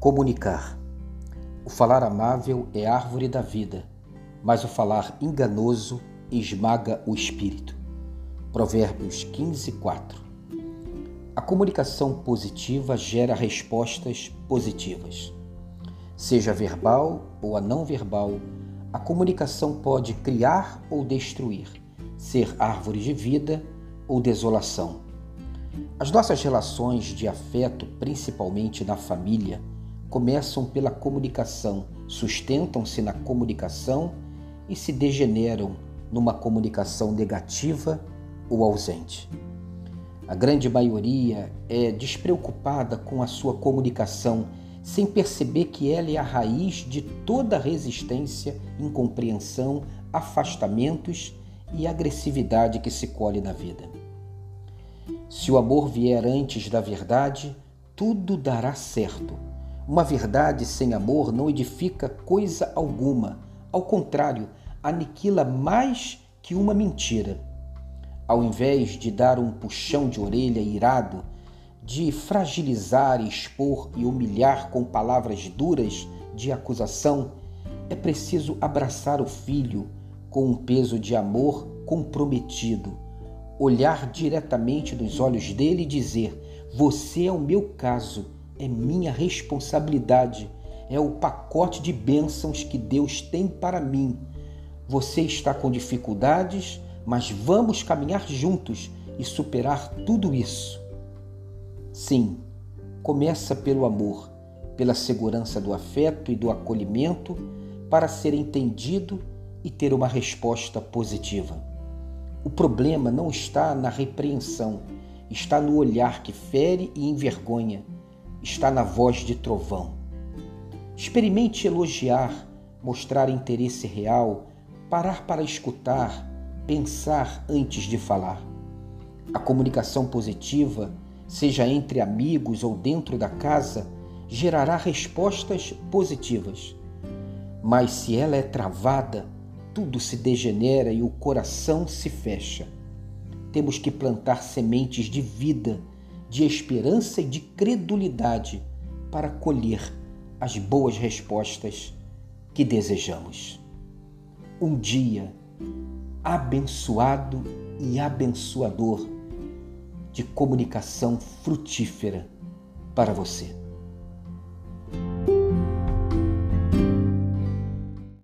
Comunicar. O falar amável é árvore da vida, mas o falar enganoso esmaga o espírito. Provérbios 15, 4. A comunicação positiva gera respostas positivas. Seja verbal ou a não verbal, a comunicação pode criar ou destruir, ser árvore de vida ou desolação. As nossas relações de afeto, principalmente na família, começam pela comunicação, sustentam-se na comunicação e se degeneram numa comunicação negativa ou ausente. A grande maioria é despreocupada com a sua comunicação, sem perceber que ela é a raiz de toda resistência, incompreensão, afastamentos e agressividade que se colhe na vida. Se o amor vier antes da verdade, tudo dará certo uma verdade sem amor não edifica coisa alguma, ao contrário, aniquila mais que uma mentira. Ao invés de dar um puxão de orelha irado, de fragilizar, expor e humilhar com palavras duras de acusação, é preciso abraçar o filho com um peso de amor comprometido, olhar diretamente nos olhos dele e dizer: Você é o meu caso é minha responsabilidade, é o pacote de bênçãos que Deus tem para mim. Você está com dificuldades, mas vamos caminhar juntos e superar tudo isso. Sim, começa pelo amor, pela segurança do afeto e do acolhimento para ser entendido e ter uma resposta positiva. O problema não está na repreensão, está no olhar que fere e envergonha está na voz de trovão. Experimente elogiar, mostrar interesse real, parar para escutar, pensar antes de falar. A comunicação positiva, seja entre amigos ou dentro da casa, gerará respostas positivas. Mas se ela é travada, tudo se degenera e o coração se fecha. Temos que plantar sementes de vida de esperança e de credulidade para colher as boas respostas que desejamos. Um dia abençoado e abençoador de comunicação frutífera para você.